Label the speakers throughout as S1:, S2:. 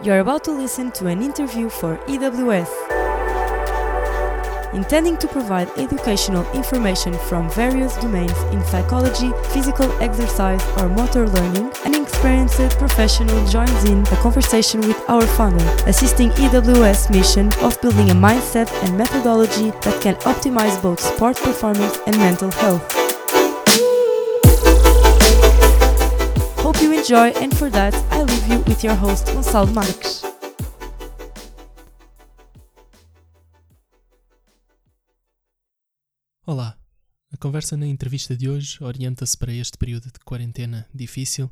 S1: You're about to listen to an interview for EWS. Intending to provide educational information from various domains in psychology, physical exercise, or motor learning, an experienced professional joins in a conversation with our founder, assisting EWS mission of building a mindset and methodology that can optimize both sport performance and mental health. Hope you enjoy, and for that, I leave you with your host, Gonçalo Marques.
S2: Olá, a conversa na entrevista de hoje orienta-se para este período de quarentena difícil,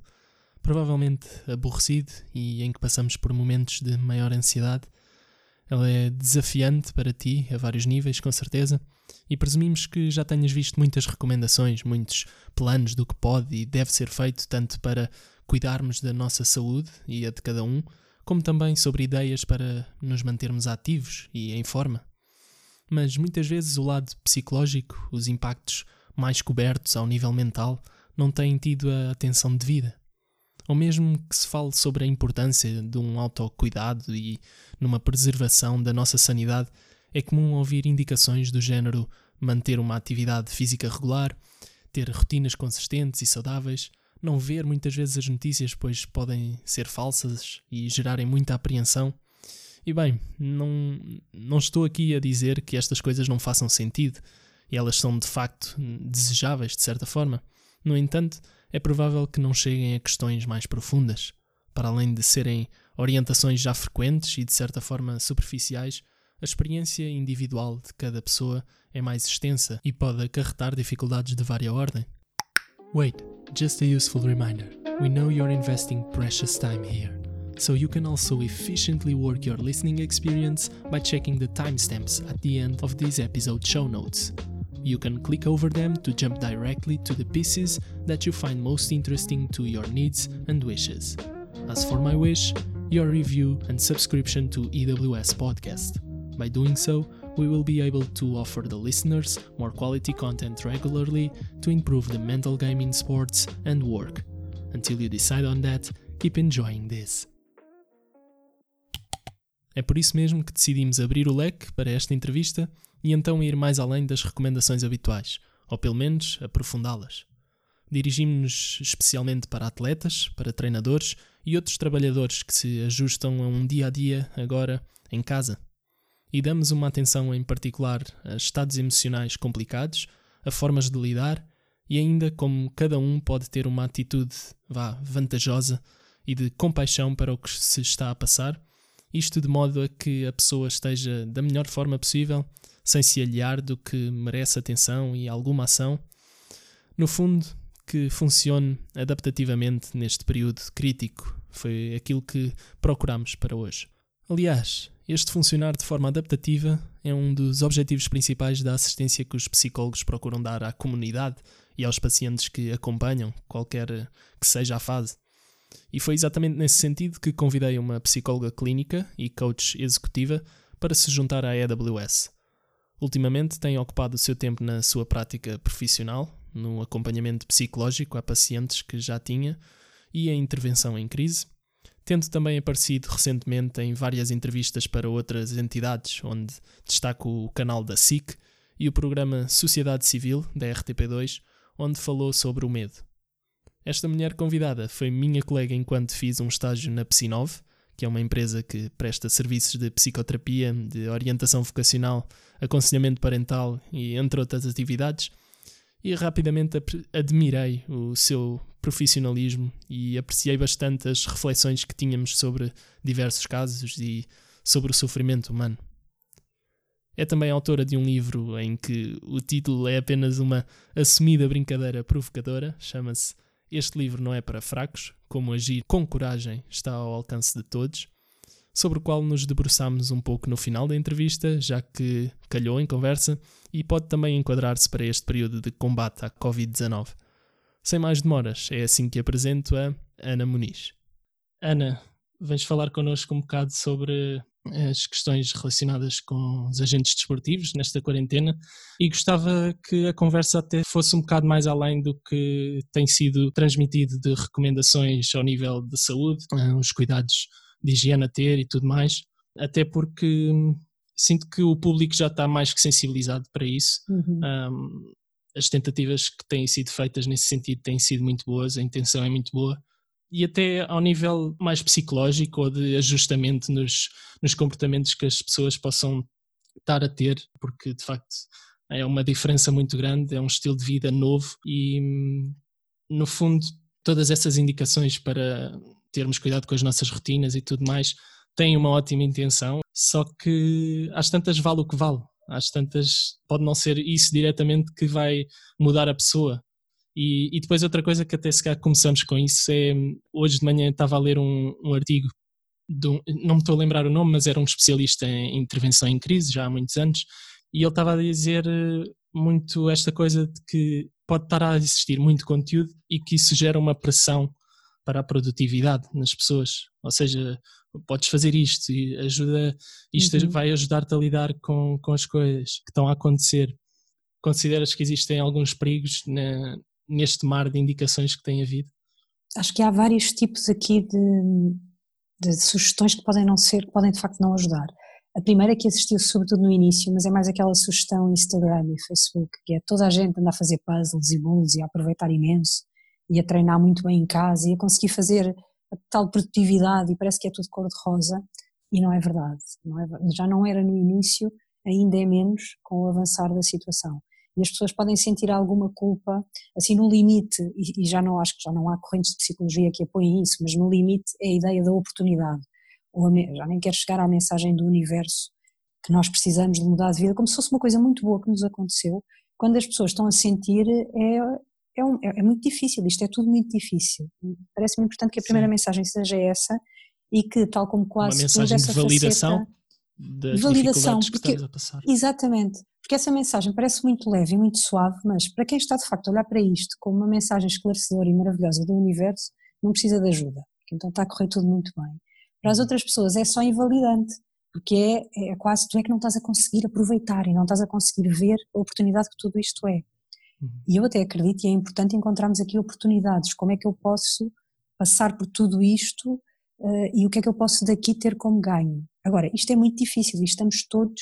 S2: provavelmente aborrecido e em que passamos por momentos de maior ansiedade. Ela é desafiante para ti a vários níveis, com certeza, e presumimos que já tenhas visto muitas recomendações, muitos planos do que pode e deve ser feito, tanto para cuidarmos da nossa saúde e a de cada um, como também sobre ideias para nos mantermos ativos e em forma. Mas muitas vezes o lado psicológico, os impactos mais cobertos ao nível mental, não têm tido a atenção devida. Ou mesmo que se fale sobre a importância de um autocuidado e numa preservação da nossa sanidade, é comum ouvir indicações do género manter uma atividade física regular, ter rotinas consistentes e saudáveis, não ver muitas vezes as notícias, pois podem ser falsas e gerarem muita apreensão. E bem, não, não estou aqui a dizer que estas coisas não façam sentido e elas são de facto desejáveis de certa forma. No entanto, é provável que não cheguem a questões mais profundas. Para além de serem orientações já frequentes e de certa forma superficiais, a experiência individual de cada pessoa é mais extensa e pode acarretar dificuldades de vária ordem. Wait, just a useful reminder. We know you're investing precious time here. So you can also efficiently work your listening experience by checking the timestamps at the end of this episode show notes. You can click over them to jump directly to the pieces that you find most interesting to your needs and wishes. As for my wish, your review and subscription to EWS Podcast. By doing so, we will be able to offer the listeners more quality content regularly to improve the mental game in sports and work. Until you decide on that, keep enjoying this. É por isso mesmo que decidimos abrir o leque para esta entrevista e então ir mais além das recomendações habituais, ou pelo menos aprofundá-las. Dirigimos-nos especialmente para atletas, para treinadores e outros trabalhadores que se ajustam a um dia a dia agora em casa. E damos uma atenção em particular a estados emocionais complicados, a formas de lidar e ainda como cada um pode ter uma atitude vá, vantajosa e de compaixão para o que se está a passar isto de modo a que a pessoa esteja da melhor forma possível, sem se aliar do que merece atenção e alguma ação. No fundo, que funcione adaptativamente neste período crítico. Foi aquilo que procuramos para hoje. Aliás, este funcionar de forma adaptativa é um dos objetivos principais da assistência que os psicólogos procuram dar à comunidade e aos pacientes que acompanham, qualquer que seja a fase. E foi exatamente nesse sentido que convidei uma psicóloga clínica e coach executiva para se juntar à AWS. Ultimamente tem ocupado o seu tempo na sua prática profissional, no acompanhamento psicológico a pacientes que já tinha e a intervenção em crise, tendo também aparecido recentemente em várias entrevistas para outras entidades, onde destaco o canal da SIC e o programa Sociedade Civil, da RTP2, onde falou sobre o medo. Esta mulher convidada foi minha colega enquanto fiz um estágio na Psinov, que é uma empresa que presta serviços de psicoterapia, de orientação vocacional, aconselhamento parental e entre outras atividades, e rapidamente admirei o seu profissionalismo e apreciei bastante as reflexões que tínhamos sobre diversos casos e sobre o sofrimento humano. É também autora de um livro em que o título é apenas uma assumida brincadeira provocadora, chama-se este livro não é para fracos, como agir com coragem está ao alcance de todos, sobre o qual nos debruçamos um pouco no final da entrevista, já que calhou em conversa e pode também enquadrar-se para este período de combate à Covid-19. Sem mais demoras, é assim que apresento a Ana Muniz. Ana, vens falar connosco um bocado sobre as questões relacionadas com os agentes desportivos nesta quarentena e gostava que a conversa até fosse um bocado mais além do que tem sido transmitido de recomendações ao nível de saúde, eh, os cuidados de higiene a ter e tudo mais, até porque hum, sinto que o público já está mais que sensibilizado para isso. Uhum. Um, as tentativas que têm sido feitas nesse sentido têm sido muito boas, a intenção é muito boa. E até ao nível mais psicológico ou de ajustamento nos, nos comportamentos que as pessoas possam estar a ter, porque de facto é uma diferença muito grande, é um estilo de vida novo e, no fundo, todas essas indicações para termos cuidado com as nossas rotinas e tudo mais têm uma ótima intenção, só que às tantas vale o que vale. Às tantas pode não ser isso diretamente que vai mudar a pessoa. E, e depois outra coisa que até se calhar começamos com isso é, hoje de manhã estava a ler um, um artigo, um, não me estou a lembrar o nome, mas era um especialista em intervenção em crise, já há muitos anos, e ele estava a dizer eh, muito esta coisa de que pode estar a existir muito conteúdo e que isso gera uma pressão para a produtividade nas pessoas. Ou seja, podes fazer isto e ajuda, isto uhum. vai ajudar-te a lidar com, com as coisas que estão a acontecer. Consideras que existem alguns perigos na, neste mar de indicações que tem havido?
S3: Acho que há vários tipos aqui de, de sugestões que podem não ser, que podem de facto não ajudar. A primeira que existiu sobretudo no início, mas é mais aquela sugestão Instagram e Facebook, que é toda a gente anda a fazer puzzles e bolos e a aproveitar imenso e a treinar muito bem em casa e a conseguir fazer a tal produtividade e parece que é tudo cor-de-rosa e não é verdade. Não é, já não era no início, ainda é menos com o avançar da situação. E as pessoas podem sentir alguma culpa, assim no limite, e, e já não acho que já não há correntes de psicologia que apoiem isso, mas no limite é a ideia da oportunidade. Ou a, já nem quero chegar à mensagem do universo que nós precisamos de mudar de vida, como se fosse uma coisa muito boa que nos aconteceu. Quando as pessoas estão a sentir, é, é, um, é, é, muito difícil, isto é tudo muito difícil. Parece-me importante que a primeira Sim. mensagem seja essa e que, tal como quase
S2: uma mensagem de validação faceta, das validação, que porque, estamos a passar.
S3: Exatamente, porque essa mensagem parece muito leve e muito suave, mas para quem está de facto a olhar para isto como uma mensagem esclarecedora e maravilhosa do universo, não precisa de ajuda, então está a correr tudo muito bem. Para as uhum. outras pessoas é só invalidante, porque é, é quase tu é que não estás a conseguir aproveitar e não estás a conseguir ver a oportunidade que tudo isto é. Uhum. E eu até acredito, e é importante encontrarmos aqui oportunidades. Como é que eu posso passar por tudo isto uh, e o que é que eu posso daqui ter como ganho? Agora, isto é muito difícil e estamos todos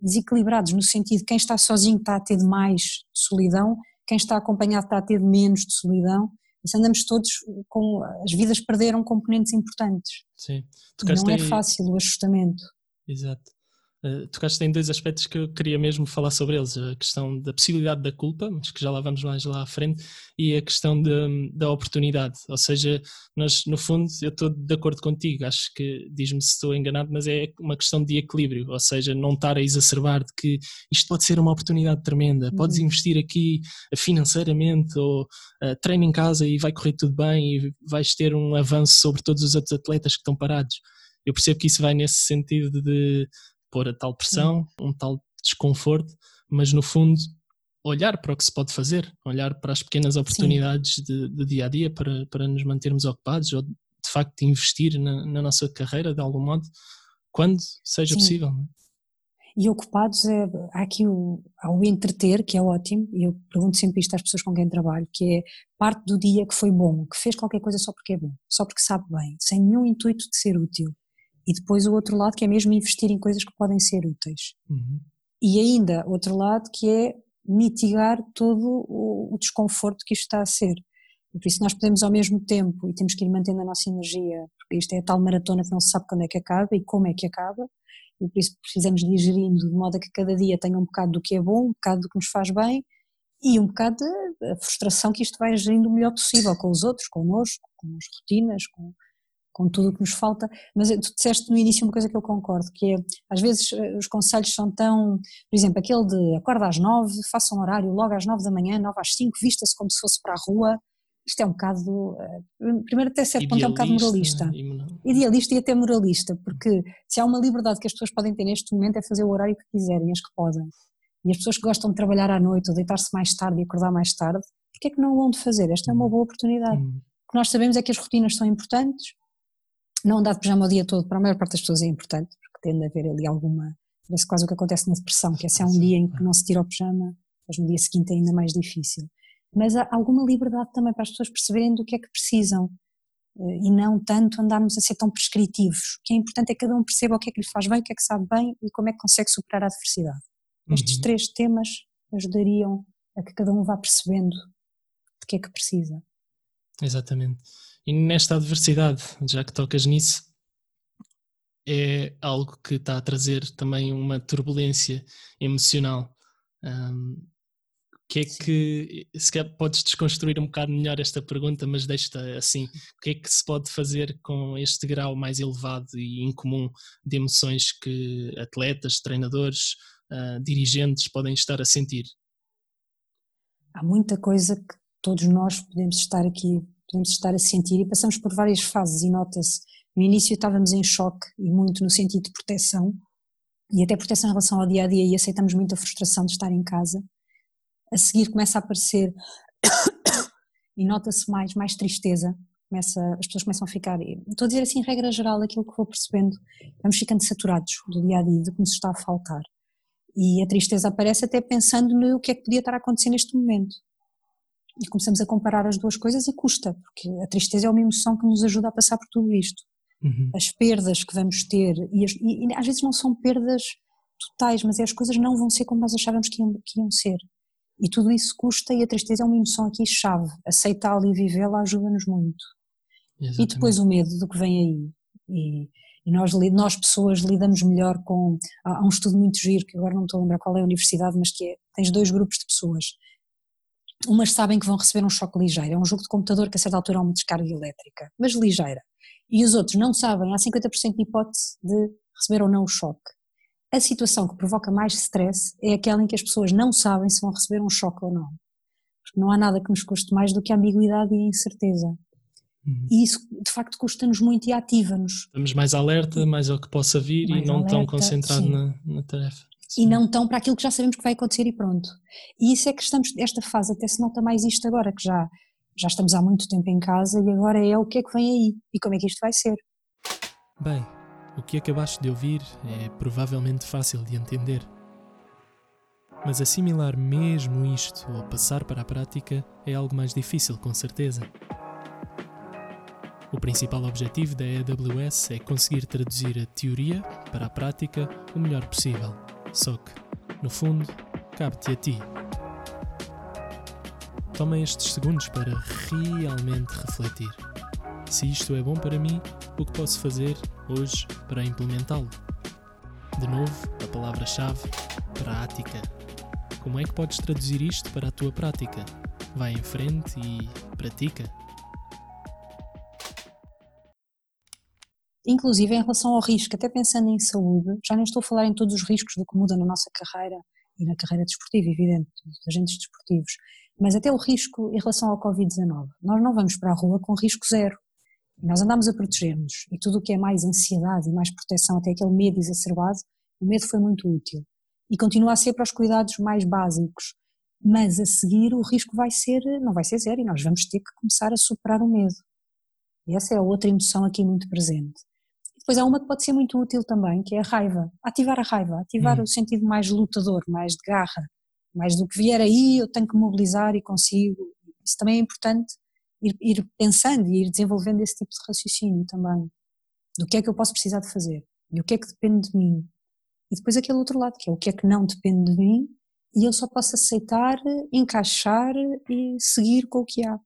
S3: desequilibrados, no sentido de quem está sozinho está a ter mais solidão, quem está acompanhado está a ter menos de solidão. Mas andamos todos com. As vidas perderam componentes importantes.
S2: Sim.
S3: Não é fácil o ajustamento.
S2: Exato. Uh, tocaste em dois aspectos que eu queria mesmo falar sobre eles: a questão da possibilidade da culpa, mas que já lá vamos mais lá à frente, e a questão de, da oportunidade. Ou seja, nós, no fundo, eu estou de acordo contigo, acho que, diz-me se estou enganado, mas é uma questão de equilíbrio, ou seja, não estar a exacerbar de que isto pode ser uma oportunidade tremenda, uhum. podes investir aqui financeiramente ou uh, treina em casa e vai correr tudo bem e vais ter um avanço sobre todos os outros atletas que estão parados. Eu percebo que isso vai nesse sentido de pôr a tal pressão, um tal desconforto, mas no fundo olhar para o que se pode fazer, olhar para as pequenas oportunidades de, de, dia a dia para, para nos mantermos ocupados ou de facto investir na, na nossa carreira de algum modo, quando seja Sim. possível. É?
S3: E ocupados, é, há aqui o, há o entreter, que é ótimo, e eu pergunto sempre isto às pessoas com quem trabalho, que é parte do dia que foi bom, que fez qualquer coisa só porque é bom, só porque sabe bem, sem nenhum intuito de ser útil. E depois o outro lado que é mesmo investir em coisas que podem ser úteis. Uhum. E ainda outro lado que é mitigar todo o, o desconforto que isto está a ser. E por isso nós podemos ao mesmo tempo, e temos que ir mantendo a nossa energia, porque isto é a tal maratona que não se sabe quando é que acaba e como é que acaba, e por isso precisamos de ir gerindo de modo a que cada dia tenha um bocado do que é bom, um bocado do que nos faz bem, e um bocado da frustração que isto vai gerindo o melhor possível com os outros, connosco, com as rotinas, com, com tudo o que nos falta, mas tu disseste no início uma coisa que eu concordo, que é, às vezes eh, os conselhos são tão, por exemplo, aquele de acorda às nove, faça um horário logo às nove da manhã, nove às cinco, vista-se como se fosse para a rua, isto é um bocado, eh, primeiro até certo ponto é um bocado moralista, idealista e até moralista, porque se há uma liberdade que as pessoas podem ter neste momento é fazer o horário que quiserem, as que podem, e as pessoas que gostam de trabalhar à noite ou deitar-se mais tarde e acordar mais tarde, porque é que não vão de fazer? Esta é uma hum. boa oportunidade. Hum. O que nós sabemos é que as rotinas são importantes, não andar de pijama o dia todo, para a maior parte das pessoas é importante, porque tende a haver ali alguma. Parece quase o que acontece na depressão, que é se há um dia em que não se tira o pijama, mas no dia seguinte é ainda mais difícil. Mas há alguma liberdade também para as pessoas perceberem do que é que precisam. eh, e não tanto andarmos a ser tão prescritivos. O que é importante é que cada um perceba o que é que lhe faz bem, o que é que sabe bem e como é que consegue superar a adversidade. Uhum. Estes três temas ajudariam a que cada um vá percebendo de que é que precisa.
S2: Exatamente. E nesta adversidade, já que tocas nisso, é algo que está a trazer também uma turbulência emocional. Um, que é que, se quer podes desconstruir um bocado melhor esta pergunta, mas deixa-te assim, o que é que se pode fazer com este grau mais elevado e incomum de emoções que atletas, treinadores, uh, dirigentes podem estar a sentir?
S3: Há muita coisa que todos nós podemos estar aqui, podemos estar a sentir e passamos por várias fases e nota-se, no início estávamos em choque e muito no sentido de proteção e até proteção em relação ao dia a dia e aceitamos muito a frustração de estar em casa. A seguir começa a aparecer e nota-se mais, mais tristeza, começa, as pessoas começam a ficar, estou a dizer assim, regra geral, aquilo que vou percebendo, vamos ficando saturados do dia a dia, do que nos está a faltar. E a tristeza aparece até pensando no que é que podia estar a acontecer neste momento. E começamos a comparar as duas coisas e custa, porque a tristeza é uma emoção que nos ajuda a passar por tudo isto. Uhum. As perdas que vamos ter, e, as, e, e, às vezes não são perdas totais, mas é as coisas não vão ser como nós achávamos que iam, que iam ser. E tudo isso custa e a tristeza é uma emoção aqui chave. Aceitá-la e vivê-la ajuda-nos muito. Exatamente. E depois o medo do que vem aí. E, e nós, nós pessoas lidamos melhor com. Há um estudo muito giro, que agora não estou a lembrar qual é a universidade, mas que é: tens dois grupos de pessoas. Umas sabem que vão receber um choque ligeiro, é um jogo de computador que a certa altura há uma descarga elétrica, mas ligeira. E os outros não sabem, há 50% de hipótese de receber ou não o choque. A situação que provoca mais stress é aquela em que as pessoas não sabem se vão receber um choque ou não. Porque não há nada que nos custe mais do que a ambiguidade e a incerteza. Uhum. E isso, de facto, custa-nos muito e ativa-nos.
S2: Estamos mais alerta, mais ao que possa vir mais e não alerta, tão concentrado na, na, tarefa.
S3: E não tão para aquilo que já sabemos que vai acontecer e pronto. E isso é que estamos, esta fase até se nota mais isto agora, que já, já estamos há muito tempo em casa e agora é o que é que vem aí e como é que isto vai ser.
S2: Bem, o que acabaste de ouvir é provavelmente fácil de entender. Mas assimilar mesmo isto ou passar para a prática é algo mais difícil, com certeza. O principal objetivo da AWS é conseguir traduzir a teoria para a prática o melhor possível. Só que, no fundo, cabe-te a ti. Toma estes segundos para realmente refletir. Se isto é bom para mim, o que posso fazer hoje para implementá-lo? De novo, a palavra-chave: prática. Como é que podes traduzir isto para a tua prática? Vai em frente e pratica.
S3: Inclusive em relação ao risco, até pensando em saúde, já nem estou a falar em todos os riscos do que muda na nossa carreira e na carreira desportiva, evidente, dos agentes desportivos, mas até o risco em relação ao Covid-19. Nós não vamos para a rua com risco zero. Nós andamos a proteger-nos e tudo o que é mais ansiedade e mais proteção, até aquele medo exacerbado, o medo foi muito útil. E continua a ser para os cuidados mais básicos. Mas a seguir o risco vai ser, não vai ser zero e nós vamos ter que começar a superar o medo. E essa é a outra emoção aqui muito presente. Depois há uma que pode ser muito útil também, que é a raiva. Ativar a raiva, ativar hum. o sentido mais lutador, mais de garra, mais do que vier aí eu tenho que mobilizar e consigo. Isso também é importante ir, ir pensando e ir desenvolvendo esse tipo de raciocínio também. Do que é que eu posso precisar de fazer e o que é que depende de mim. E depois aquele outro lado, que é o que é que não depende de mim e eu só posso aceitar, encaixar e seguir com o que há.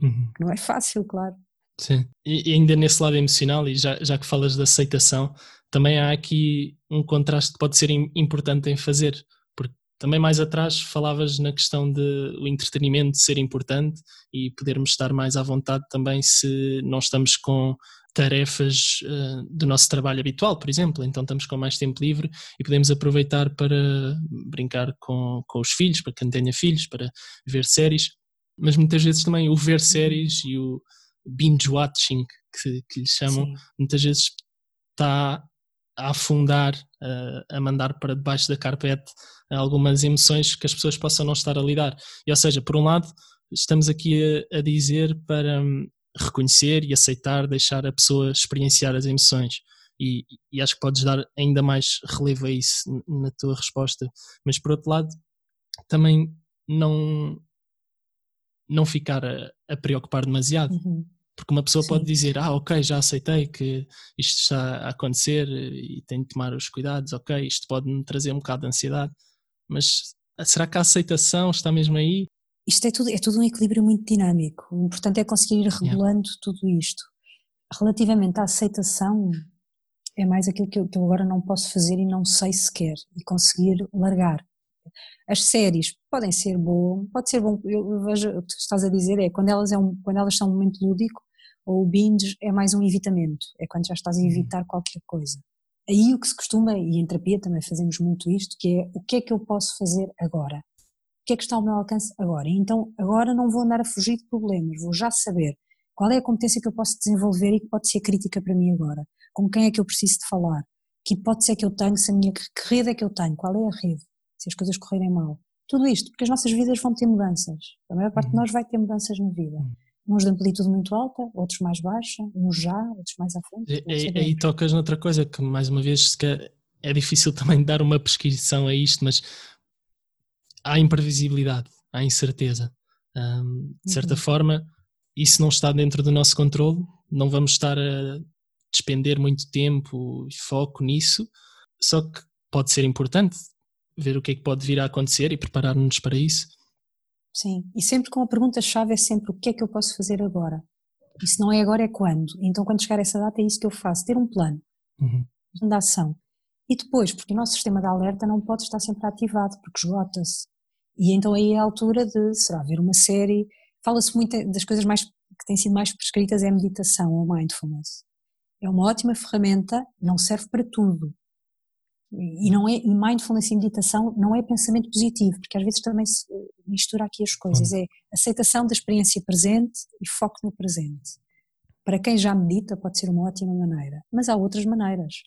S3: Uhum. Não é fácil, claro.
S2: Sim, e, ainda nesse lado emocional, e já, já que falas de aceitação, também há aqui um contraste que pode ser importante em fazer, porque também mais atrás falavas na questão de o entretenimento ser importante e podermos estar mais à vontade também se não estamos com tarefas uh, do nosso trabalho habitual, por exemplo, então estamos com mais tempo livre e podemos aproveitar para brincar com, com os filhos, para quem tenha filhos, para ver séries, mas muitas vezes também o ver séries e o binge watching que, que lhe chamam, Sim. muitas vezes está a afundar, a, a mandar para debaixo da carpete algumas emoções que as pessoas possam não estar a lidar. E, ou seja, por um lado, estamos aqui a, a dizer para um, reconhecer e aceitar, deixar a pessoa experienciar as emoções. E, e, acho que podes dar ainda mais relevo a isso na tua resposta. Mas por outro lado, também não não ficar a, a preocupar demasiado. Uhum. Porque uma pessoa
S3: Sim.
S2: pode dizer, ah, ok, já aceitei que isto está a acontecer e tenho de tomar os cuidados, ok, isto pode me trazer um bocado de ansiedade, mas será que a aceitação está mesmo aí?
S3: Isto é tudo, é tudo um equilíbrio muito dinâmico. O importante é conseguir ir regulando yeah. tudo isto. Relativamente à aceitação, é mais aquilo que eu, que eu agora não posso fazer e não sei sequer, e conseguir largar. As séries podem ser bom, pode ser bom, eu vejo o que tu estás a dizer é quando elas, é um, quando elas são um momento lúdico, ou o binge é mais um evitamento, é quando já estás a uhum. evitar qualquer coisa. Aí o que se costuma, e em terapia também fazemos muito isto, que é o que é que eu posso fazer agora? O que é que está ao meu alcance agora? Então agora não vou andar a fugir de problemas, vou já saber qual é a competência que eu posso desenvolver e que pode ser crítica para mim agora. Com quem é que eu preciso de falar? Que hipótese é que eu tenho? Se a minha, que rede é que eu tenho? Qual é a rede? Se as coisas correrem mal. Tudo isto, porque as nossas vidas vão ter mudanças. A maior parte de nós vai ter mudanças na vida. Uhum uns de amplitude muito alta, outros mais baixa, uns já, outros mais à frente.
S2: E, aí tocas noutra coisa que, mais uma vez, é difícil também dar uma prescrição a isto, mas há imprevisibilidade, há incerteza. De certa uhum. forma, isso não está dentro do nosso controle, não vamos estar a despender muito tempo e foco nisso, só que pode ser importante ver o que é que pode vir a acontecer e preparar-nos para isso.
S3: Sim, e sempre com a pergunta-chave é sempre o que é que eu posso fazer agora? E se não é agora, é quando? Então, quando chegar essa data, é isso que eu faço: ter um plano uhum. de ação. E depois, porque o nosso sistema de alerta não pode estar sempre ativado, porque esgota-se. E então aí é a altura de, será, ver uma série. Fala-se muito das coisas mais que têm sido mais prescritas é a meditação ou mindfulness. É uma ótima ferramenta, não serve para tudo. E não é e mindfulness e meditação não é pensamento positivo, porque às vezes também se eh, mistura aqui as coisas, é aceitação da experiência presente e foco no presente. Para quem já medita pode ser uma ótima maneira, mas há outras maneiras.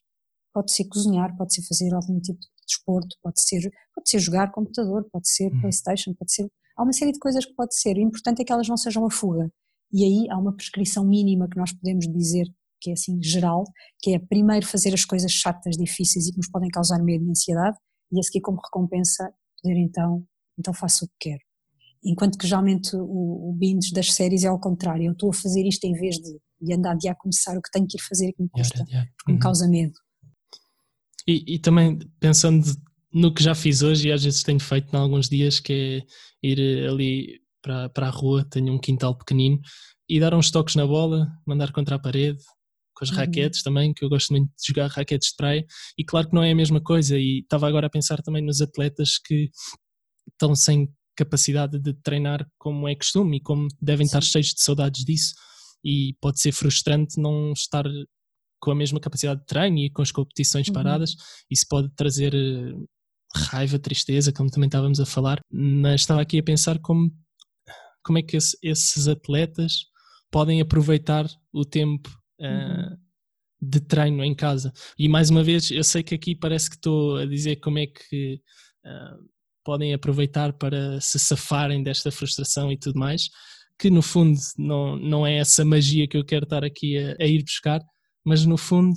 S3: Pode ser cozinhar, pode ser fazer algum tipo de desporto, pode ser, pode ser jogar computador, pode ser uhum. Playstation, pode ser, há uma série de coisas que pode ser, o importante é que elas não sejam a fuga. E aí há uma prescrição mínima que nós podemos dizer que é assim geral, que é primeiro fazer as coisas chatas, difíceis e que nos podem causar medo e ansiedade, e a seguir como recompensa poder então, então faço o que quero. Enquanto que geralmente o, o binge das séries é ao contrário, eu estou a fazer isto em vez de, de andar de a começar o que tenho que ir fazer e que me custa, yeah, yeah. porque uhum. me causa medo.
S2: E, e, também pensando no que já fiz hoje e às vezes tenho feito em alguns dias, que é ir ali para, para a rua, tenho um quintal pequenino, e dar uns toques na bola, mandar contra a parede, com as uhum. raquetes também, que eu gosto muito de jogar raquetes de praia, e claro que não é a mesma coisa, e estava agora a pensar também nos atletas que estão sem capacidade de treinar como é costume e como devem Sim. estar cheios de saudades disso, e pode ser frustrante não estar com a mesma capacidade de treino e com as competições uhum. paradas, isso pode trazer eh, raiva, tristeza, como também estávamos a falar, mas estava aqui a pensar como, como é que esse, esses atletas podem aproveitar o tempo uh, de treino em casa. E mais uma vez, eu sei que aqui parece que estou a dizer como é que uh, podem aproveitar para se safarem desta frustração e tudo mais, que no fundo não, não é essa magia que eu quero estar aqui a, a ir buscar, mas no fundo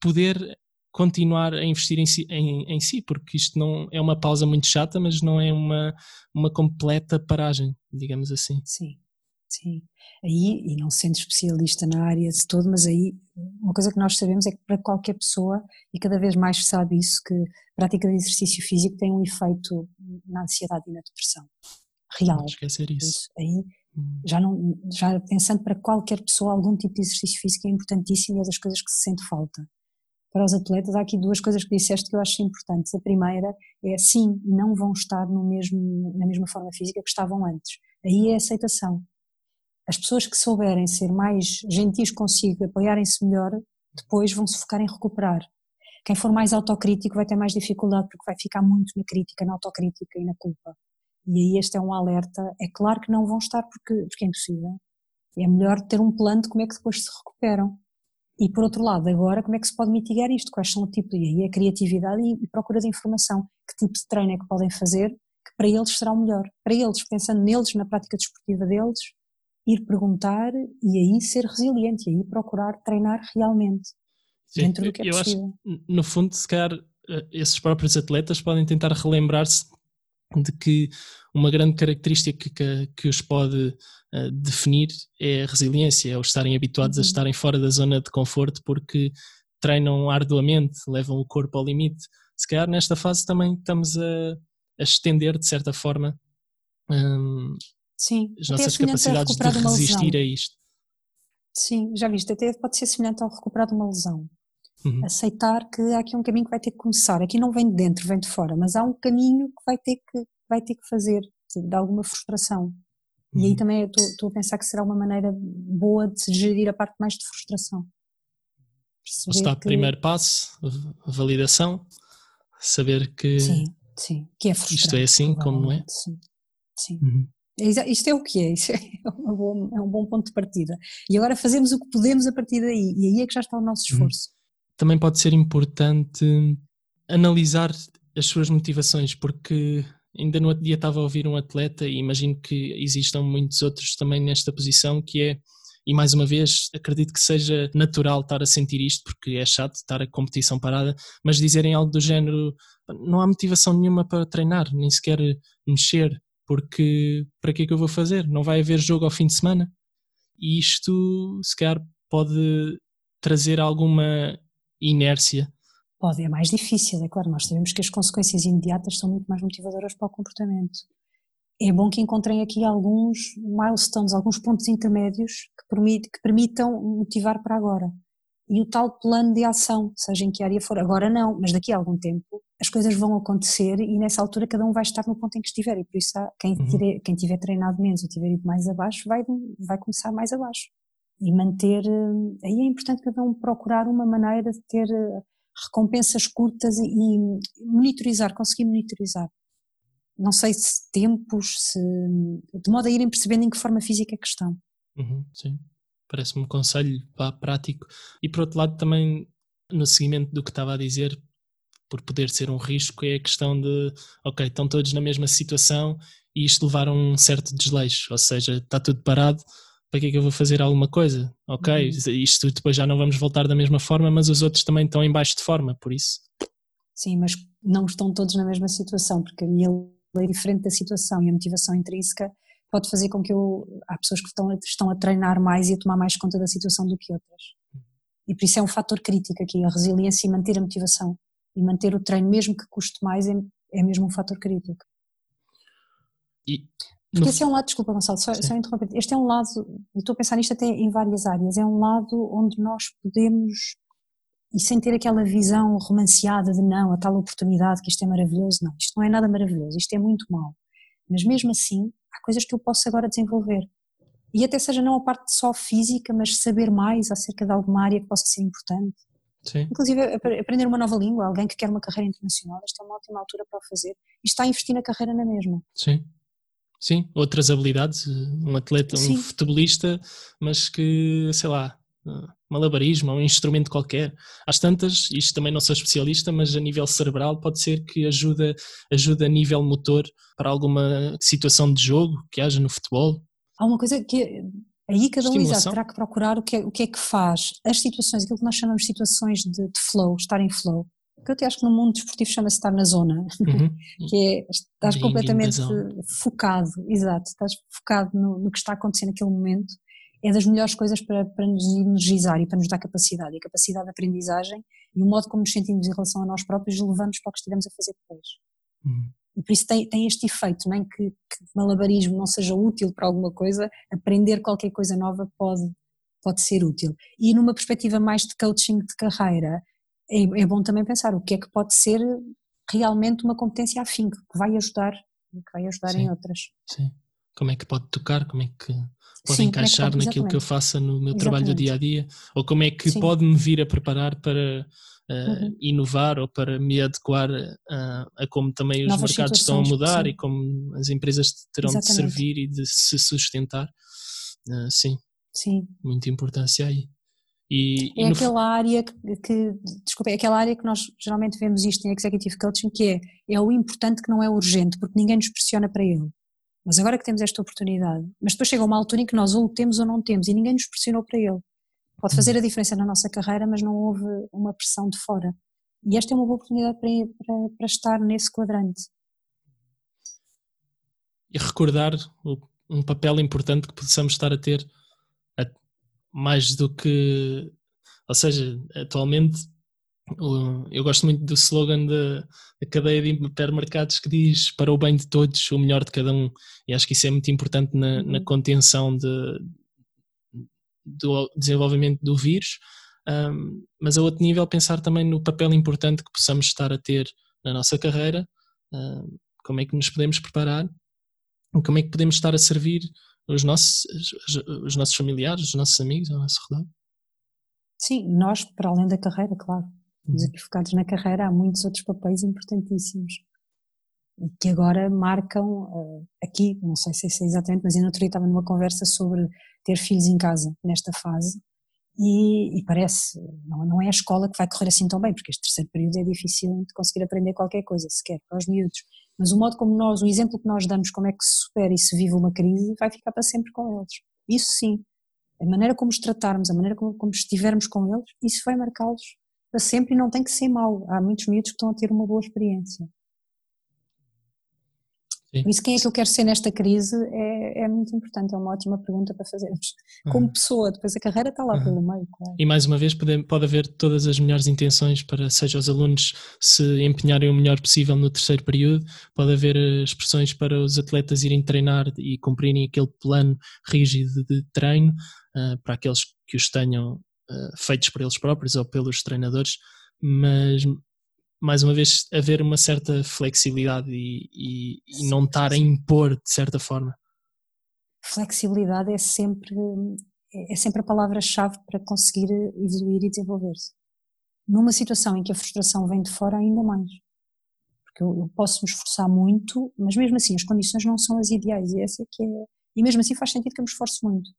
S2: poder continuar a investir em si, em, em, si, porque isto não é uma pausa muito chata, mas não é uma, uma completa paragem, digamos assim.
S3: Sim. Sim, aí, e não sendo especialista na área de todo, mas aí uma coisa que nós sabemos é que para qualquer pessoa, e cada vez mais se sabe isso, que a prática de exercício físico tem um efeito na ansiedade e na depressão. Real. Não
S2: esquecer isso.
S3: Aí, hum. já, não, já pensando para qualquer pessoa, algum tipo de exercício físico é importantíssimo e é das coisas que se sente falta. Para os atletas, há aqui duas coisas que disseste que eu acho importantes. A primeira é, sim, não vão estar no mesmo, na mesma forma física que estavam antes. Aí é a aceitação as pessoas que souberem ser mais gentis consigo, apoiarem-se melhor, depois vão se focar em recuperar. Quem for mais autocrítico vai ter mais dificuldade porque vai ficar muito na crítica, na autocrítica e na culpa. E aí este é um alerta. É claro que não vão estar porque, porque é impossível. É melhor ter um plano de como é que depois se recuperam. E por outro lado, agora como é que se pode mitigar isto? Quais são o tipo, e aí a criatividade e, e procura de informação. Que tipo de treino é que podem fazer que para eles será o melhor? Para eles, pensando neles, na prática desportiva deles, ir perguntar e aí ser resiliente, e aí procurar treinar realmente Sim, dentro do que é
S2: eu
S3: possível.
S2: Acho, no fundo, se calhar, eh, esses próprios atletas podem tentar relembrar-se de que uma grande característica que, que os pode uh, definir é a resiliência, é o estarem habituados uhum. a estarem fora da zona de conforto porque treinam arduamente, levam o corpo ao limite. Se calhar nesta fase também estamos a, a estender, de certa forma, um,
S3: Sim,
S2: as nossas capacidades de resistir a isto.
S3: Sim, já viste, até pode ser semelhante ao recuperar de uma lesão. Uhum. Aceitar que há aqui um caminho que vai ter que começar. Aqui não vem de dentro, vem de fora, mas há um caminho que vai ter que, vai ter que fazer, de, alguma frustração. Uhum. E aí uhum. também estou a pensar que será uma maneira boa de gerir a parte mais de frustração.
S2: Está o que... primeiro passo, validação, saber que,
S3: sim, sim, que é
S2: isto é assim como é.
S3: Sim, sim. Uhum. É isto é o que é, isso é, bom, é um bom ponto de partida. E agora fazemos o que podemos a partir daí, e aí é que já está o nosso uhum. esforço.
S2: Também pode ser importante analisar as suas motivações, porque ainda no outro dia estava a ouvir um atleta e imagino que existam muitos outros também nesta posição, que é e mais uma vez, acredito que seja natural estar a sentir isto, porque é chato estar a competição parada, mas dizerem algo do género: não há motivação nenhuma para treinar, nem sequer mexer, porque para que é que eu vou fazer? Não vai haver jogo ao fim de semana? E isto, se calhar, pode trazer alguma inércia.
S3: Pode, é mais difícil, é claro, nós sabemos que as consequências imediatas são muito mais motivadoras para o comportamento é bom que encontrem aqui alguns milestones, alguns pontos intermédios que, permit, que permitam motivar para agora. E o tal plano de ação, seja em que área for, agora não, mas daqui a algum tempo as coisas vão acontecer e nessa altura cada um vai estar no ponto em que estiver e por isso quem, uhum. tiver, quem tiver treinado menos ou tiver ido mais abaixo vai, vai começar mais abaixo e manter, eh, aí é importante cada um procurar uma maneira de ter eh, recompensas curtas e, monitorizar, conseguir monitorizar não sei se tempos, se, de modo a irem percebendo em que forma física é que estão.
S2: Uhum, sim, parece-me um conselho prático. E por outro lado, também no seguimento do que estava a dizer, por poder ser um risco, é a questão de, ok, estão todos na mesma situação e isto levar a um certo desleixo, ou seja, está tudo parado, para que é que eu vou fazer alguma coisa? Ok, uhum. isto depois já não vamos voltar da mesma forma, mas os outros também estão em baixo de forma, por isso.
S3: Sim, mas não estão todos na mesma situação, porque a minha lei diferente da situação e a motivação intrínseca pode fazer com que eu, há pessoas que estão, estão a treinar mais e a tomar mais conta da situação do que outras. E por isso é um fator crítico aqui, a resiliência e manter a motivação. E manter o treino, mesmo que custe mais, é, é mesmo um fator crítico.
S2: E
S3: porque esse é um lado, desculpa Gonçalo, só, só interromper, este é um lado, e estou a pensar nisto até em várias áreas, é um lado onde nós podemos e sem ter aquela visão romanceada de não, a tal oportunidade que isto é maravilhoso, não, isto não é nada maravilhoso, isto é muito mau. Mas mesmo assim, há coisas que eu posso agora desenvolver. E até seja não a parte só física, mas saber mais acerca de alguma área que possa ser importante.
S2: Sim.
S3: Inclusive aprender uma nova língua, alguém que quer uma carreira internacional, esta é uma ótima altura para o fazer e está a investir na carreira na mesma.
S2: Sim. Sim, outras habilidades, um atleta, Sim. um futebolista, mas que, sei lá, malabarismo ou um instrumento qualquer. Às tantas, isto também não sou especialista, mas a nível cerebral pode ser que ajuda, ajuda a nível motor para alguma situação de jogo que haja no futebol.
S3: Há uma coisa que aí cada um exato, terá que procurar o que, é, o que é que faz. As situações, aquilo que nós chamamos de situações de, de flow, estar em flow, que eu até acho que no mundo desportivo chama-se estar na zona, uhum. que é estás completamente focado, exato, estás focado no, no que está acontecendo naquele momento é das melhores coisas para, para nos energizar e para nos dar capacidade. E a capacidade de aprendizagem e o modo como nos sentimos em relação a nós próprios levamos para o que estivemos a fazer depois.
S2: Uhum.
S3: E por isso tem, tem este efeito, nem que, que malabarismo não seja útil para alguma coisa, aprender qualquer coisa nova pode, pode ser útil. E numa perspectiva mais de coaching de carreira, é, é bom também pensar o que é que pode ser realmente uma competência afim, que vai ajudar, que vai ajudar
S2: Sim.
S3: em outras.
S2: Sim. Como é que pode tocar, como é que pode Sim, encaixar é que naquilo que eu faça no meu exatamente. trabalho do dia a dia, ou como é que Sim. pode me vir a preparar para uh, uhum. inovar ou para me adequar a, a como também os Novas mercados estão a mudar e como as empresas terão exatamente. de servir e de se sustentar. Uh, sim.
S3: Sim.
S2: Muita importância aí. E,
S3: é e aquela área que, que, desculpa, é aquela área que nós geralmente vemos isto em Executive Coaching, que é, é o importante que não é urgente, porque ninguém nos pressiona para ele. Mas agora que temos esta oportunidade, mas depois chega uma altura em que nós ou o temos ou não temos e ninguém nos pressionou para ele. Pode fazer a diferença na nossa carreira, mas não houve uma pressão de fora. E esta é uma boa oportunidade para, para, para estar nesse quadrante.
S2: e recordar um papel importante que possamos estar a ter, mais do que. Ou seja, atualmente eu gosto muito do slogan da, da, cadeia de hipermercados que diz para o bem de todos, o melhor de cada um. E acho que isso é muito importante na, na uhum. contenção de, do desenvolvimento do vírus, um, mas a outro nível pensar também no papel importante que possamos estar a ter na nossa carreira, um, como é que nos podemos preparar, como é que podemos estar a servir os nossos, os nossos familiares, os nossos amigos ao nosso redor.
S3: Sim, nós, para além da carreira, claro. Estamos uhum. aqui focados na carreira, há muitos outros papéis importantíssimos e que agora marcam uh, aqui, não sei se é exatamente, mas ainda outro estava numa conversa sobre ter filhos em casa nesta fase e, e, parece, não, não é a escola que vai correr assim tão bem, porque este terceiro período é difícil de conseguir aprender qualquer coisa, sequer para os miúdos, mas o modo como nós, o exemplo que nós damos como é que se supera e se vive uma crise vai ficar para sempre com eles, isso sim, a maneira como os tratarmos, a maneira como, como estivermos com eles, isso vai marcá-los para sempre e não tem que ser mau, há muitos miúdos que estão a ter uma boa experiência. Sim. Por isso, quem é que eu quero ser nesta crise é, é muito importante, é uma ótima pergunta para fazermos. Como uhum. pessoa, depois a carreira está lá uhum. pelo meio. Claro.
S2: E mais uma vez, pode, pode haver todas as melhores intenções para, seja os alunos se empenharem o melhor possível no terceiro período, pode haver eh, expressões para os atletas irem treinar e cumprirem aquele plano rígido de treino, uh, para aqueles que os tenham uh, feitos por eles próprios ou pelos treinadores, mas mais uma vez, haver uma certa flexibilidade e, e, e não estar a impor de certa forma.
S3: Flexibilidade é sempre, é sempre a palavra-chave para conseguir evoluir e desenvolver-se. Numa situação em que a frustração vem de fora, ainda mais. Porque eu, eu, posso me esforçar muito, mas mesmo assim as condições não são as ideais e essa é que é. E mesmo assim faz sentido que eu me esforce muito.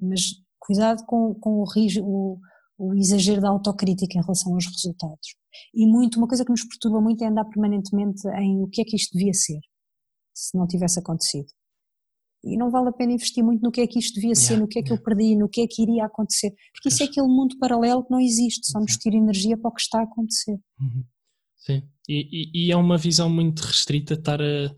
S3: Mas cuidado com, com o, o, o exagero da autocrítica em relação aos resultados. E muito, uma coisa que nos perturba muito é andar permanentemente em o que é que isto devia ser, se não tivesse acontecido. E não vale a pena investir muito no que é que isto devia yeah, ser, no que é que yeah. eu perdi, no que é que iria acontecer, porque isso é aquele mundo paralelo que não existe, só nos tira energia para o que está a acontecer.
S2: Uhum. Sim, e, e, e, é uma visão muito restrita estar a,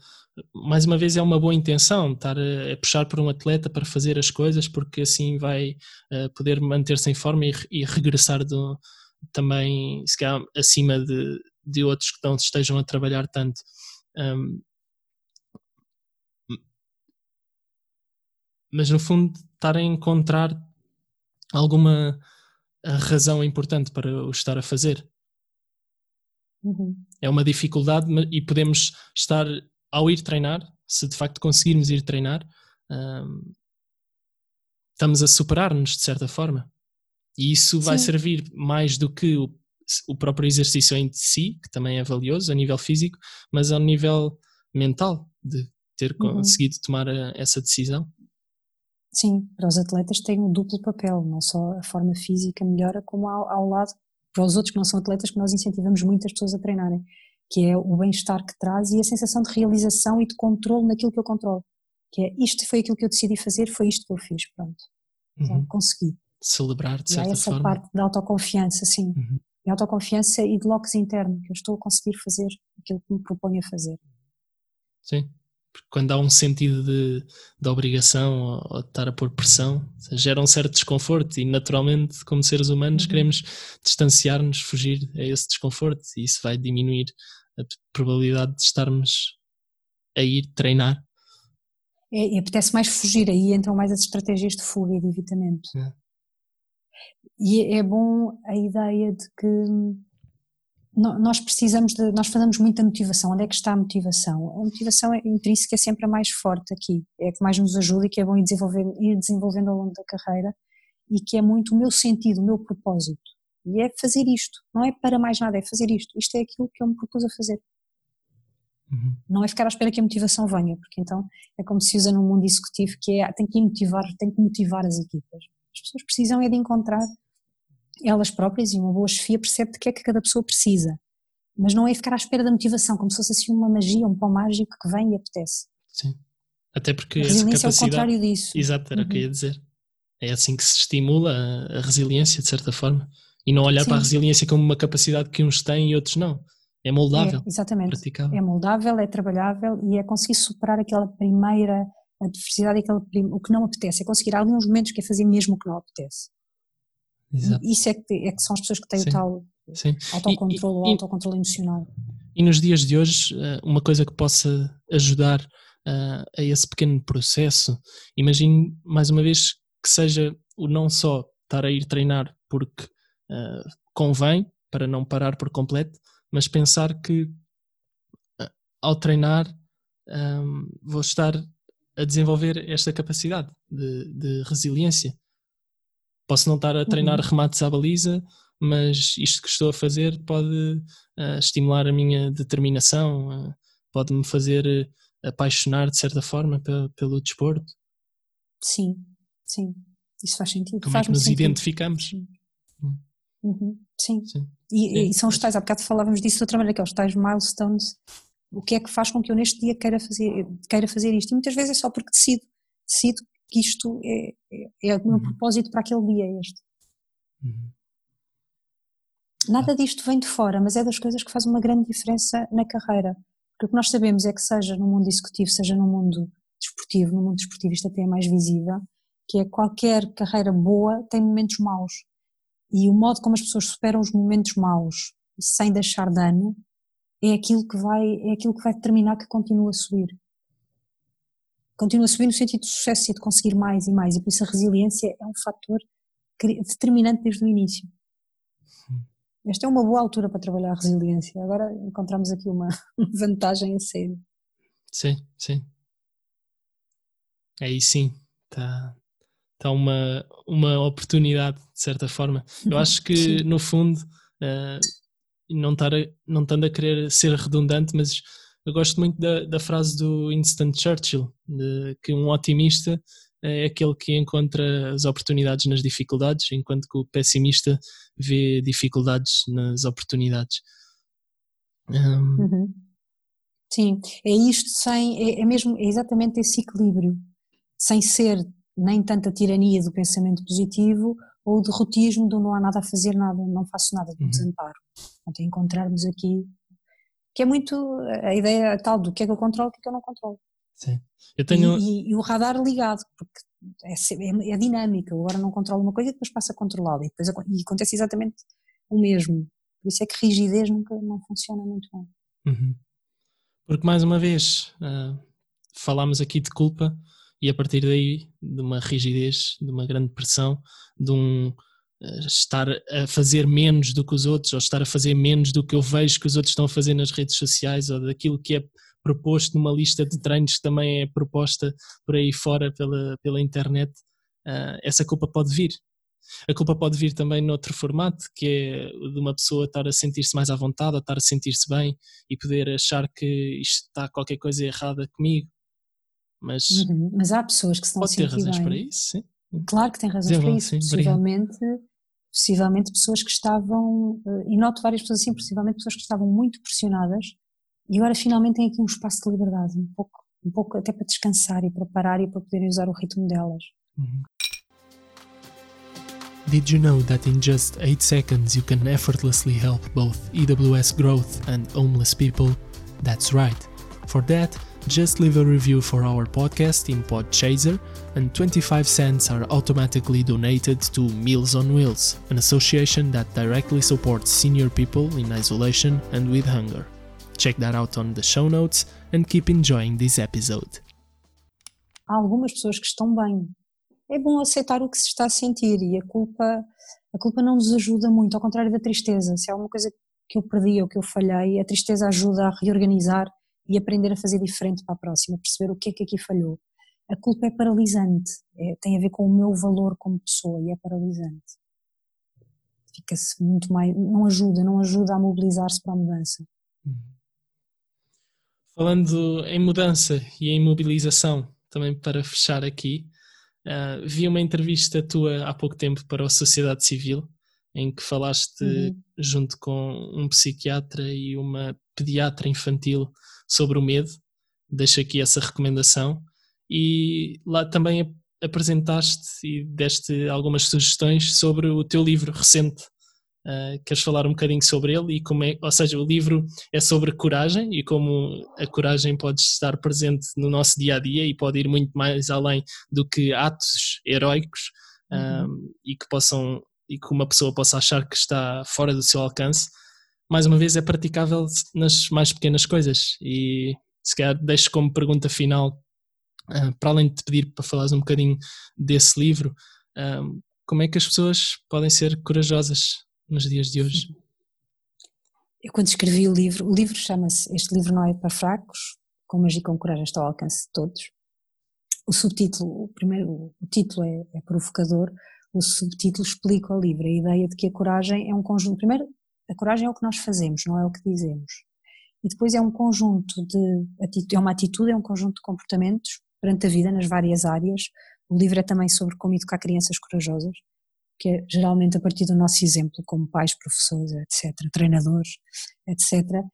S2: mais uma vez é uma boa intenção estar a, puxar por um atleta para fazer as coisas porque assim vai uh, poder manter-se em forma e, e regressar do, também se calhar acima de, de outros que não estejam a trabalhar tanto. Um, mas no fundo estar a encontrar alguma razão importante para o estar a fazer. Uhum. É uma dificuldade e podemos estar ao ir treinar, se de facto conseguirmos ir treinar, um, estamos a superar-nos de certa forma. E isso vai Sim. servir mais do que o, o, próprio exercício em si, que também é valioso a nível físico, mas ao nível mental, de ter uhum. conseguido tomar a, essa decisão.
S3: Sim, para os atletas tem um duplo papel, não só a forma física melhora, como ao, ao lado, para os outros que não são atletas, que nós incentivamos muitas pessoas a treinarem que é o bem-estar que traz e a sensação de realização e de controle naquilo que eu controlo. Que é isto foi aquilo que eu decidi fazer, foi isto que eu fiz, pronto. Uhum. consegui.
S2: Celebrar de certa
S3: e há essa
S2: forma.
S3: parte da autoconfiança, sim. Uhum. De autoconfiança e de locus interno, que eu estou a conseguir fazer aquilo que me proponho a fazer.
S2: Sim. Porque quando há um sentido de, de obrigação ou, ou, de estar a pôr pressão, gera um certo desconforto e naturalmente, como seres humanos, uhum. queremos distanciar-nos, fugir a esse desconforto e isso vai diminuir a probabilidade de estarmos a ir treinar.
S3: É, e apetece mais fugir, aí entram mais as estratégias de fuga e de evitamento. É. E é bom a ideia de que nós precisamos de, nós falamos muito da motivação, onde é que está a motivação? A motivação é intrínseca é sempre a mais forte aqui, é a que mais nos ajuda e que é bom ir desenvolvendo, ir desenvolvendo ao longo da carreira e que é muito o meu sentido, o meu propósito. E é fazer isto, não é para mais nada, é fazer isto. Isto é aquilo que eu me propus a fazer. Uhum. Não é ficar à espera que a motivação venha, porque então é como se usa no mundo executivo que é tem que motivar, tem que motivar as equipas. As pessoas precisam é de encontrar elas próprias e uma boa chefia percebe de que é que cada pessoa precisa. Mas não é ficar à espera da motivação, como se fosse assim uma magia, um pão mágico que vem e apetece.
S2: Sim. Até porque a
S3: resiliência capacidade... é o contrário disso.
S2: Exato, era o que eu ia uhum. dizer. É assim que se estimula a resiliência, de certa forma. E não olhar Sim. para a resiliência como uma capacidade que uns têm e outros não. É moldável.
S3: É, exatamente.
S2: Praticável.
S3: É moldável, é trabalhável e é conseguir superar aquela primeira adversidade, aquele prim, o que não apetece. É conseguir alguns momentos que é fazer mesmo o que não apetece.
S2: Exato.
S3: Isso é que, é que são as pessoas que têm
S2: Sim.
S3: o tal
S2: Sim.
S3: autocontrole
S2: E-
S3: ou
S2: e-
S3: autocontrole emocional.
S2: E nos dias de hoje, eh, uma coisa que possa ajudar eh, a esse pequeno processo, imagine mais uma vez que seja o não só estar a ir treinar porque eh, convém, para não parar por completo, mas pensar que eh, ao treinar ahm, vou estar a desenvolver esta capacidade de, de resiliência. Posso não estar a treinar
S3: Uhum.
S2: remates à baliza, mas isto que estou a fazer pode eh, estimular a minha determinação, eh, pode-me fazer eh, apaixonar de certa forma pe- pelo desporto.
S3: Sim, sim. Isso faz sentido.
S2: Como é que nos
S3: sentido.
S2: identificamos?
S3: Sim.
S2: Hum.
S3: Uhum, sim.
S2: Sim.
S3: E,
S2: Sim,
S3: e são os tais, há bocado falávamos disso de outra maneira, aqueles tais milestones. O que é que faz com que eu neste dia queira fazer, queira fazer isto? E muitas vezes é só porque decido, decido que isto é, é, é o meu
S2: Uhum.
S3: propósito para aquele dia este.
S2: Uhum.
S3: Nada disto vem de fora, mas é das coisas que faz uma grande diferença na carreira. Porque o que nós sabemos é que seja no mundo executivo, seja no mundo desportivo, no mundo desportivo isto até é mais visível, que é qualquer carreira boa tem momentos maus. E o modo como as pessoas superam os momentos maus sem deixar dano é aquilo que vai, é aquilo que vai determinar que continua a subir. Continua a subir no sentido de sucesso e de conseguir mais e mais, e por isso a resiliência é um fator determinante desde o início. Esta é uma boa altura para trabalhar a resiliência. Agora encontramos aqui uma vantagem a sério.
S2: Sim, sim. Aí sim, está tá uma, uma oportunidade, de certa forma. Eu acho que,
S3: Sim.
S2: no fundo, eh, não, estar a, não estando a querer ser redundante, mas eu gosto muito da, da frase do Winston Churchill, de que um otimista eh, é aquele que encontra as oportunidades nas dificuldades, enquanto que o pessimista vê dificuldades nas oportunidades. Hum,
S3: Uhum. Sim, é isto sem, é, é mesmo, é exatamente esse equilíbrio, sem ser nem tanta tirania do pensamento positivo ou o derrotismo do não há nada a fazer, nada, não faço nada, do
S2: Uhum.
S3: desamparo. Portanto, é encontrarmos aqui, que é muito a ideia tal do que é que eu controlo, o que é que eu não controlo.
S2: sim. Eu tenho.
S3: E, e- e o radar ligado, porque é, é, é dinâmica, agora não controlo uma coisa e depois passo a controlá-la e depois e acontece exatamente o mesmo. Por isso é que rigidez nunca não funciona muito bem.
S2: Uhum. Porque, mais uma vez, ah, falámos aqui de culpa e a partir daí de uma rigidez, de uma grande pressão, de um estar a fazer menos do que os outros ou estar a fazer menos do que eu vejo que os outros estão a fazer nas redes sociais ou daquilo que é proposto numa lista de treinos que também é proposta por aí fora pela, pela internet, ah, essa culpa pode vir. A culpa pode vir também noutro formato, que é o de uma pessoa estar a sentir-se mais à vontade, ou estar a sentir-se bem e poder achar que isto está qualquer coisa errada comigo. Mas
S3: Uhum. Mas há pessoas que se não
S2: pode ter razões
S3: bem.
S2: para isso, sim.
S3: Claro que tem razões para isso.
S2: sim, obrigado.
S3: Possivelmente, pessoas que estavam, eh, e noto várias pessoas assim, possivelmente pessoas que estavam muito pressionadas e agora finalmente têm aqui um espaço de liberdade, um pouco, um pouco até para descansar e para parar e para poderem usar o ritmo delas.
S2: Mhm. Did you know that in just 8 seconds you can effortlessly help both EWS growth and homeless people? That's right. For that, just leave a review for our podcast in Podchaser, and 25 cents are automatically donated to Meals on Wheels, an association that directly supports senior people in isolation and with hunger. Check that out on the show notes and keep enjoying this episode.
S3: Há algumas pessoas que estão bem. É bom aceitar o que se está a sentir e a culpa, a culpa não nos ajuda muito, ao contrário da tristeza. Se há alguma coisa que eu perdi ou que eu falhei, a tristeza ajuda a reorganizar e aprender a fazer diferente para a próxima, perceber o que é que aqui falhou. A culpa é paralisante, é- tem a ver com o meu valor como pessoa e é paralisante. Fica-se muito mais, não ajuda, não ajuda a mobilizar-se para a mudança.
S2: Falando em mudança e em mobilização, também para fechar aqui, ah, vi uma entrevista tua há pouco tempo para a Sociedade Civil, em que falaste
S3: Uhum.
S2: junto com um psiquiatra e uma pediatra infantil sobre o medo. Deixo aqui essa recomendação. E lá também ap- apresentaste e deste algumas sugestões sobre o teu livro recente, Uh, queres falar um bocadinho sobre ele e como é, ou seja, o livro é sobre coragem e como a coragem pode estar presente no nosso dia a dia e pode ir muito mais além do que atos heróicos uhum. um, e que possam e que uma pessoa possa achar que está fora do seu alcance. Mais uma vez, é praticável nas mais pequenas coisas e se calhar deixo como pergunta final, uh, para além de te pedir para falares um bocadinho desse livro, um, como é que as pessoas podem ser corajosas nos dias de hoje?
S3: Eu quando escrevi o livro, o livro chama-se Este livro não é para fracos, com magia e com coragem está ao alcance de todos. O subtítulo, o primeiro, o título é, é provocador, o subtítulo explica o livro, a ideia de que a coragem é um conjunto, primeiro, a coragem é o que nós fazemos, não é o que dizemos. E depois é um conjunto de, é uma atitude, é um conjunto de comportamentos perante a vida nas várias áreas. O livro é também sobre como educar crianças corajosas, que é geralmente a partir do nosso exemplo, como pais, professores, etc., treinadores, etc.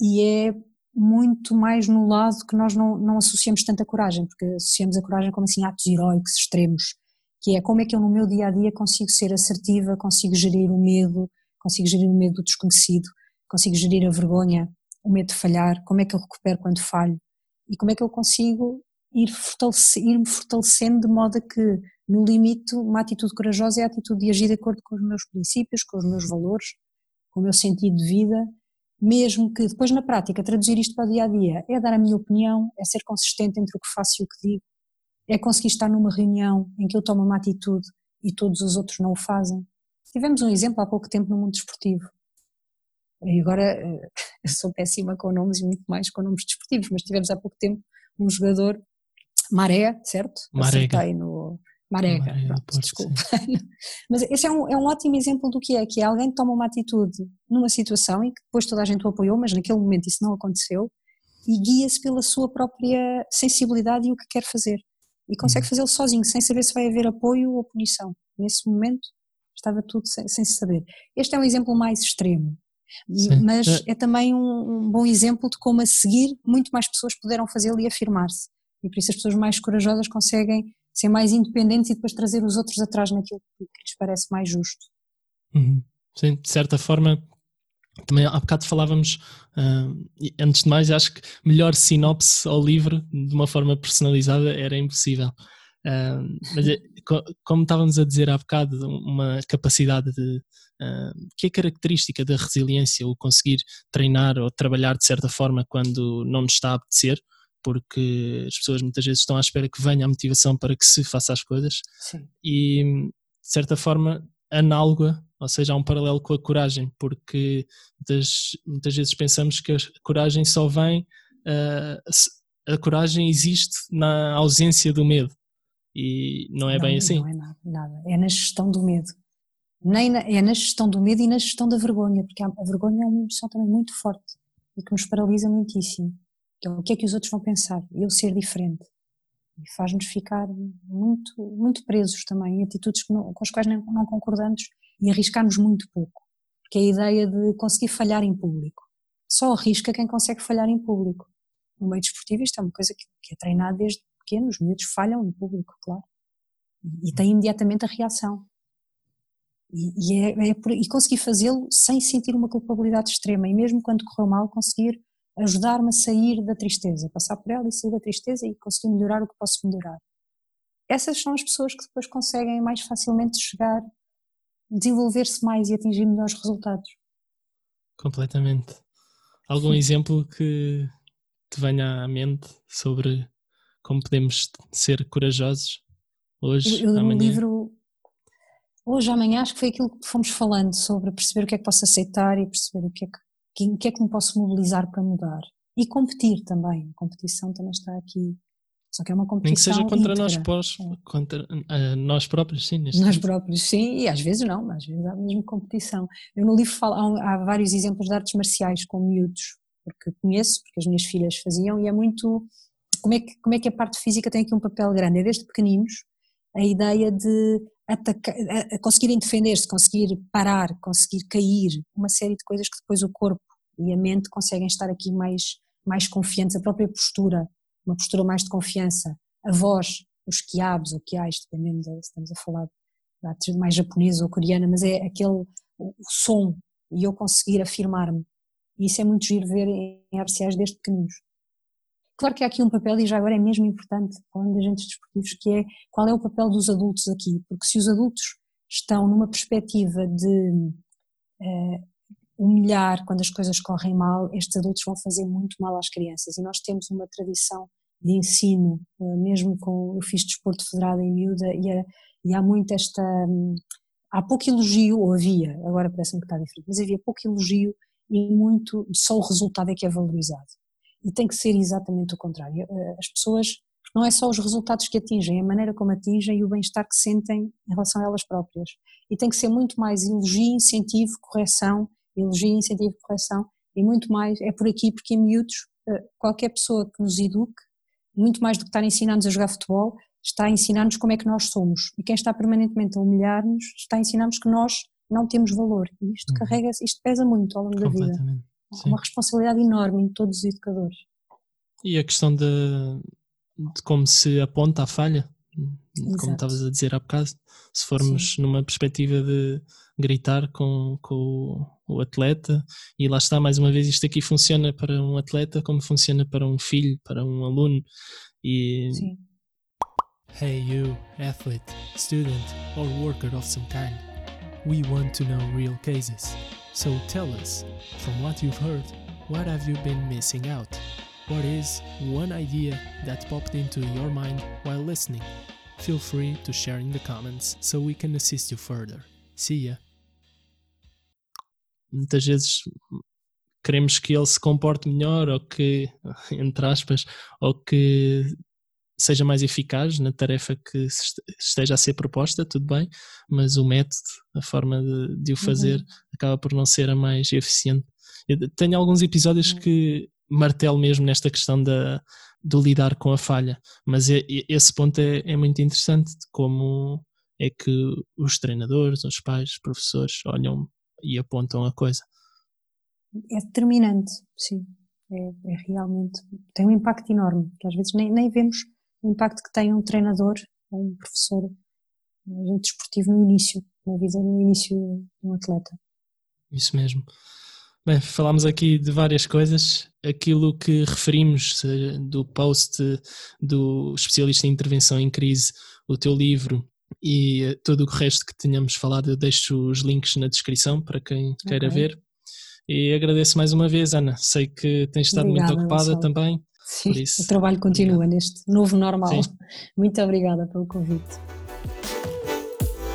S3: E é muito mais no lado que nós não, não associamos tanta coragem, porque associamos a coragem como assim atos heróicos extremos, que é como é que eu no meu dia a dia consigo ser assertiva, consigo gerir o medo, consigo gerir o medo do desconhecido, consigo gerir a vergonha, o medo de falhar, como é que eu recupero quando falho e como é que eu consigo ir, fortalecer, ir fortalecendo de modo a que no limite, uma atitude corajosa é a atitude de agir de acordo com os meus princípios, com os meus valores, com o meu sentido de vida, mesmo que depois na prática traduzir isto para o dia a dia é dar a minha opinião, é ser consistente entre o que faço e o que digo, é conseguir estar numa reunião em que eu tomo uma atitude e todos os outros não o fazem. Tivemos um exemplo há pouco tempo no mundo desportivo. E agora eh, eu sou péssima com nomes e muito mais com nomes desportivos, mas tivemos há pouco tempo um jogador, Maré, certo?
S2: Maré.
S3: no, Marega, pronto, desculpa. Mas esse é um, é um ótimo exemplo do que é, que é alguém que toma uma atitude numa situação e que depois toda a gente o apoiou, mas naquele momento isso não aconteceu, e guia-se pela sua própria sensibilidade e o que quer fazer. E consegue uhum. fazê-lo sozinho, sem saber se vai haver apoio ou punição. Nesse momento estava tudo sem, sem se saber. Este é um exemplo mais extremo, Sim. mas é, é também um, um bom exemplo de como a seguir muito mais pessoas puderam fazê-lo e afirmar-se. E por isso as pessoas mais corajosas conseguem ser mais independentes e depois trazer os outros atrás naquilo que lhes parece mais justo.
S2: Uhum. Sim, de certa forma, também há bocado falávamos, uh, antes de mais, acho que melhor sinopse ao livro de uma forma personalizada era impossível. Mas é, como estávamos a dizer há bocado, uma capacidade de, que é característica da resiliência, o conseguir treinar ou trabalhar de certa forma quando não nos está a apetecer, porque as pessoas muitas vezes estão à espera que venha a motivação para que se faça as coisas
S3: Sim.
S2: e de certa forma análoga, ou seja, há um paralelo com a coragem, porque muitas, muitas vezes pensamos que a coragem só vem, uh, a coragem existe na ausência do medo e não é
S3: não,
S2: bem assim.
S3: Não é nada, nada, é na gestão do medo. Nem na, é na gestão do medo e na gestão da vergonha, porque a, vergonha é uma emoção também muito forte e que nos paralisa muitíssimo. Então, o que é que os outros vão pensar? Eu ser diferente. E faz-nos ficar muito, muito presos também em atitudes não, com as quais não, não concordamos e arriscarmos muito pouco. Porque a ideia de conseguir falhar em público. Só arrisca quem consegue falhar em público. No meio desportivo isto é uma coisa que, que é treinada desde pequeno, os miúdos falham em público, claro. E, e tem imediatamente a reação. E, e, é, é por, e conseguir fazê-lo sem sentir uma culpabilidade extrema. E mesmo quando correu mal, conseguir ajudar-me a sair da tristeza, passar por ela e sair da tristeza e conseguir melhorar o que posso melhorar. Essas são as pessoas que depois conseguem mais facilmente chegar, desenvolver-se mais e atingir melhores resultados.
S2: Completamente. Algum Sim. exemplo que te venha à mente sobre como podemos ser corajosos hoje, eu, eu, amanhã? livro
S3: hoje, amanhã, acho que foi aquilo que fomos falando sobre perceber o que é que posso aceitar e perceber o que é que o que é que me posso mobilizar para mudar? E competir também, a competição também está aqui. Só que é uma competição.
S2: Nem que seja contra nós, pós, é. contra uh, nós próprios, sim.
S3: Nós tempo. próprios, sim, e às vezes não, às vezes há mesmo competição. Eu no livro falo, há, há vários exemplos de artes marciais com miúdos, porque conheço, porque as minhas filhas faziam, e é muito. Como é, que, como é que a parte física tem aqui um papel grande? É desde pequeninos a ideia de atacar, a conseguirem defender-se, conseguir parar, conseguir cair, uma série de coisas que depois o corpo e a mente conseguem estar aqui mais, mais confiantes, a própria postura, uma postura mais de confiança, a voz, os quiabos ou quiais, dependendo de, se estamos a falar de mais japonesa ou coreana, mas é aquele o, som e eu conseguir afirmar-me. E isso é muito giro ver em RCAs desde pequeninos. Claro que há aqui um papel, e já agora é mesmo importante, falando de agentes desportivos, que é qual é o papel dos adultos aqui, porque se os adultos estão numa perspectiva de uh, humilhar quando as coisas correm mal, estes adultos vão fazer muito mal às crianças. E nós temos uma tradição de ensino, uh, mesmo com. Eu fiz desporto federado em miúda e, e há muito esta. Um, há pouco elogio, ou havia, agora parece-me que está diferente, mas havia pouco elogio e muito. só o resultado é que é valorizado. E tem que ser exatamente o contrário. Eh, as pessoas não é só os resultados que atingem, é a maneira como atingem e o bem-estar que sentem em relação a elas próprias. E tem que ser muito mais elogio, incentivo, correção, elogio, incentivo, correção, e muito mais, é por aqui, porque em miúdos, eh, qualquer pessoa que nos eduque, muito mais do que estar a ensinar-nos a jogar futebol, está a ensinar-nos como é que nós somos. E quem está permanentemente a humilhar-nos, está a ensinar-nos que nós não temos valor. E isto uhum. carrega, isto pesa muito ao longo da vida. Sim. Uma responsabilidade enorme em todos os educadores.
S2: E a questão de, de como se aponta a falha, Exato. como estavas a dizer há bocado, se formos Sim. numa perspectiva de gritar com, com o, o atleta, e lá está, mais uma vez, isto aqui funciona para um atleta como funciona para um filho, para um aluno. E
S3: Sim.
S2: Hey, you, athlete, student, or worker of some kind. We want to know real cases. So tell us, from what you've heard, what have you been missing out? What is one idea that popped into your mind while listening? Feel free to share in the comments so we can assist you further. See ya! Muitas vezes queremos que ele se comporte melhor ou que, entre aspas, ou que seja mais eficaz na tarefa que esteja a ser proposta, tudo bem, mas o método, a forma de, de o fazer, uhum. acaba por não ser a mais eficiente. Eu tenho alguns episódios uhum. que martelo mesmo nesta questão da, do lidar com a falha, mas é, esse ponto é, é, muito interessante de como é que os treinadores, os pais, os professores olham e apontam a coisa.
S3: É determinante, sim. É, é realmente, tem um impacto enorme, que às vezes nem, nem vemos o impacto que tem um treinador ou um professor, um agente desportivo no início, na vida, no início de um atleta.
S2: Isso mesmo. Bem, falámos aqui de várias coisas. Aquilo que referimos do post do especialista em intervenção em crise, o teu livro e todo o resto que tínhamos falado, eu deixo os links na descrição para quem queira okay. ver. E agradeço mais uma vez, Ana. Sei que tens estado Obrigada, muito ocupada também.
S3: Sim, isso, o trabalho continua obrigado. neste novo normal. Sim. Muito obrigada pelo convite.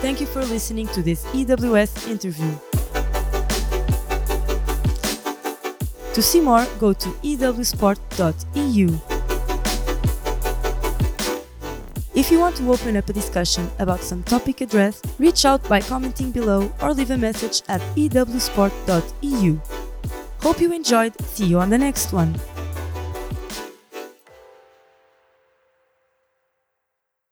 S1: Thank you for listening to this EWS interview. To see more, go to ewsport.eu. If you want to open up a discussion about some topic addressed, reach out by commenting below or leave a message at ewsport.eu. Hope you enjoyed. See you on the next one.